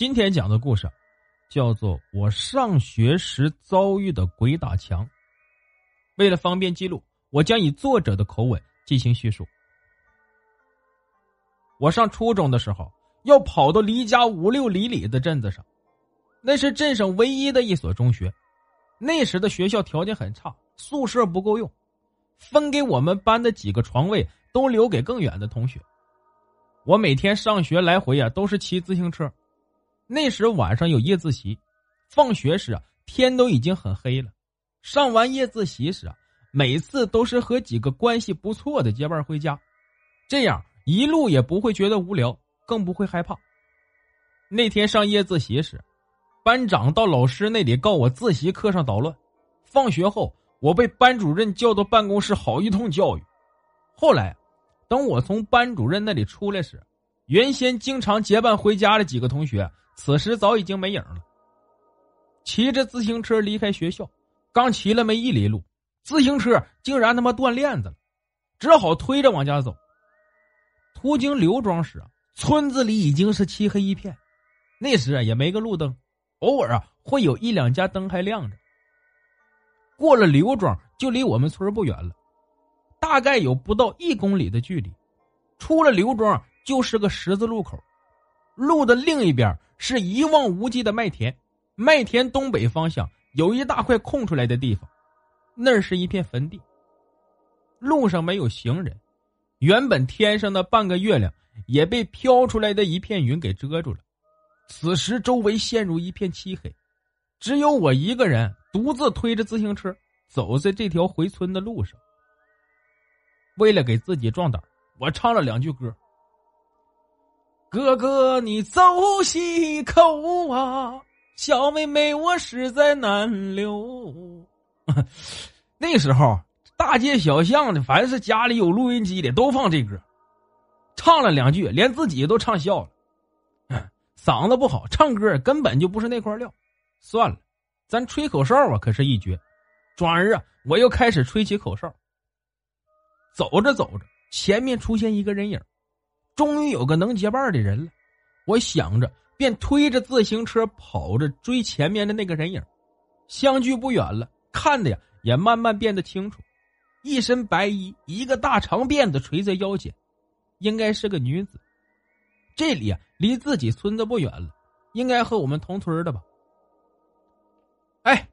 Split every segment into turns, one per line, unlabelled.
今天讲的故事叫做《我上学时遭遇的鬼打墙》。为了方便记录，我将以作者的口吻进行叙述。我上初中的时候，要跑到离家五六里里的镇子上，那是镇上唯一的一所中学。那时的学校条件很差，宿舍不够用，分给我们班的几个床位都留给更远的同学。我每天上学来回啊，都是骑自行车。那时晚上有夜自习，放学时啊天都已经很黑了。上完夜自习时啊，每次都是和几个关系不错的结伴回家，这样一路也不会觉得无聊，更不会害怕。那天上夜自习时，班长到老师那里告我自习课上捣乱。放学后，我被班主任叫到办公室好一通教育。后来，等我从班主任那里出来时，原先经常结伴回家的几个同学。此时早已经没影了。骑着自行车离开学校，刚骑了没一里路，自行车竟然他妈断链子了，只好推着往家走。途经刘庄时，村子里已经是漆黑一片，那时啊也没个路灯，偶尔啊会有一两家灯还亮着。过了刘庄，就离我们村不远了，大概有不到一公里的距离。出了刘庄，就是个十字路口。路的另一边是一望无际的麦田，麦田东北方向有一大块空出来的地方，那是一片坟地。路上没有行人，原本天上的半个月亮也被飘出来的一片云给遮住了。此时周围陷入一片漆黑，只有我一个人独自推着自行车走在这条回村的路上。为了给自己壮胆，我唱了两句歌。哥哥，你走西口啊，小妹妹我实在难留。那时候大街小巷的，凡是家里有录音机的，都放这歌。唱了两句，连自己都唱笑了。嗓子不好，唱歌根本就不是那块料。算了，咱吹口哨啊，可是一绝。转而啊，我又开始吹起口哨。走着走着，前面出现一个人影。终于有个能结伴的人了，我想着，便推着自行车跑着追前面的那个人影。相距不远了，看的呀也慢慢变得清楚。一身白衣，一个大长辫子垂在腰间，应该是个女子。这里啊离自己村子不远了，应该和我们同村的吧？哎，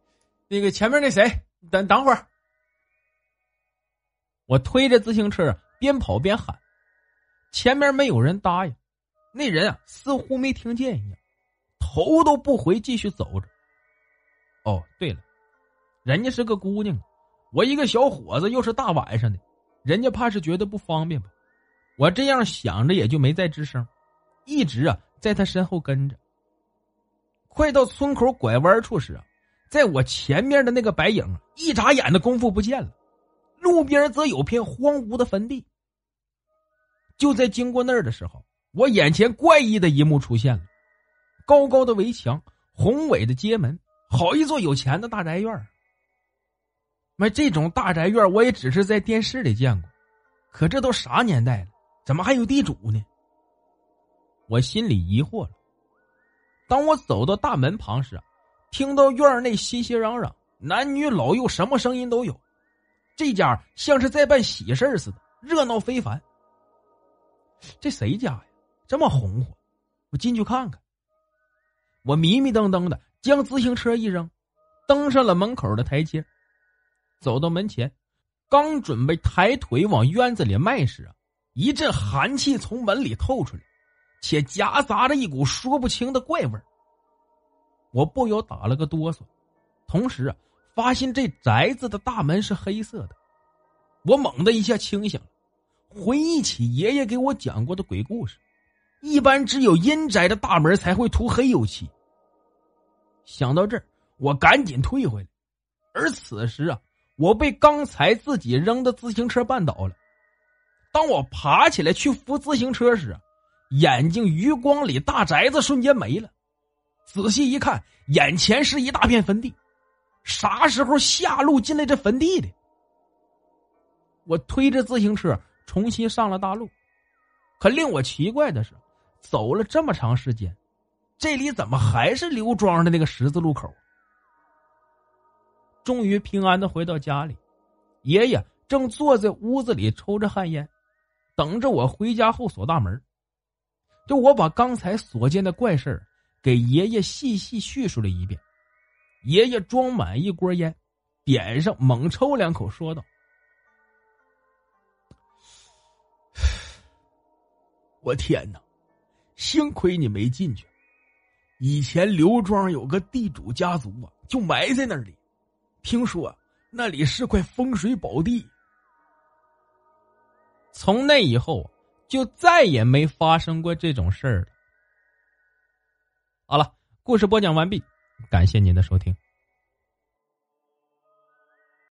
那个前面那谁，等等会儿。我推着自行车边跑边喊。前面没有人答应，那人啊似乎没听见一样，头都不回，继续走着。哦，对了，人家是个姑娘，我一个小伙子，又是大晚上的，人家怕是觉得不方便吧？我这样想着，也就没再吱声，一直啊在他身后跟着。快到村口拐弯处时啊，在我前面的那个白影，一眨眼的功夫不见了，路边则有片荒芜的坟地。就在经过那儿的时候，我眼前怪异的一幕出现了：高高的围墙，宏伟的街门，好一座有钱的大宅院。那这种大宅院我也只是在电视里见过，可这都啥年代了，怎么还有地主呢？我心里疑惑了。当我走到大门旁时，听到院内熙熙攘攘，男女老幼什么声音都有，这家像是在办喜事似的，热闹非凡。这谁家呀？这么红火，我进去看看。我迷迷瞪瞪的将自行车一扔，登上了门口的台阶。走到门前，刚准备抬腿往院子里迈时啊，一阵寒气从门里透出来，且夹杂着一股说不清的怪味我不由打了个哆嗦，同时啊，发现这宅子的大门是黑色的。我猛的一下清醒了，回忆起爷爷给我讲过的鬼故事。一般只有阴宅的大门才会涂黑油漆。想到这儿，我赶紧退回来。而此时啊，我被刚才自己扔的自行车绊倒了。当我爬起来去扶自行车时，眼睛余光里大宅子瞬间没了。仔细一看，眼前是一大片坟地。啥时候下路进来这坟地的？我推着自行车重新上了大路，可令我奇怪的是。走了这么长时间，这里怎么还是刘庄的那个十字路口？终于平安的回到家里，爷爷正坐在屋子里抽着旱烟，等着我回家后锁大门。就我把刚才所见的怪事给爷爷细细叙述了一遍，爷爷装满一锅烟，点上猛抽两口，说道：“我天哪！”幸亏你没进去。以前刘庄有个地主家族啊，就埋在那里。听说那里是块风水宝地。从那以后，就再也没发生过这种事儿了。好了，故事播讲完毕，感谢您的收听。